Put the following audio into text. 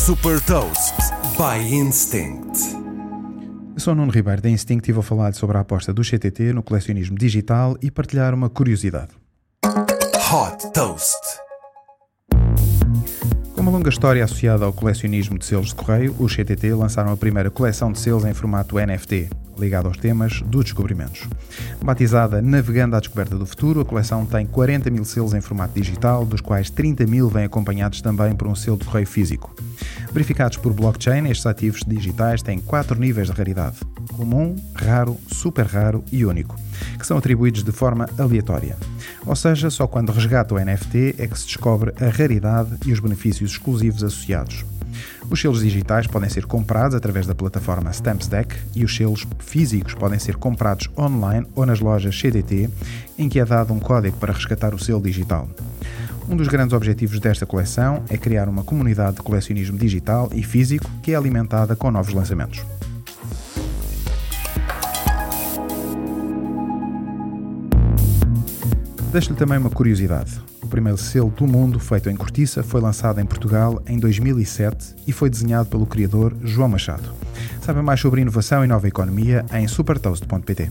Super Toast by Instinct. Eu sou o Nuno Ribeiro da Instinct e vou falar sobre a aposta do CTT no colecionismo digital e partilhar uma curiosidade. Hot Toast. Com uma longa história associada ao colecionismo de selos de correio, os CTT lançaram a primeira coleção de selos em formato NFT, ligado aos temas dos descobrimentos. Batizada Navegando à Descoberta do Futuro, a coleção tem 40 mil selos em formato digital, dos quais 30 mil vêm acompanhados também por um selo de correio físico. Verificados por blockchain, estes ativos digitais têm quatro níveis de raridade: comum, raro, super raro e único, que são atribuídos de forma aleatória. Ou seja, só quando resgata o NFT é que se descobre a raridade e os benefícios exclusivos associados. Os selos digitais podem ser comprados através da plataforma Stampsdeck e os selos físicos podem ser comprados online ou nas lojas CDT, em que é dado um código para resgatar o selo digital. Um dos grandes objetivos desta coleção é criar uma comunidade de colecionismo digital e físico que é alimentada com novos lançamentos. Deixo-lhe também uma curiosidade. O primeiro selo do mundo feito em cortiça foi lançado em Portugal em 2007 e foi desenhado pelo criador João Machado. Saiba mais sobre inovação e nova economia em supertoast.pt.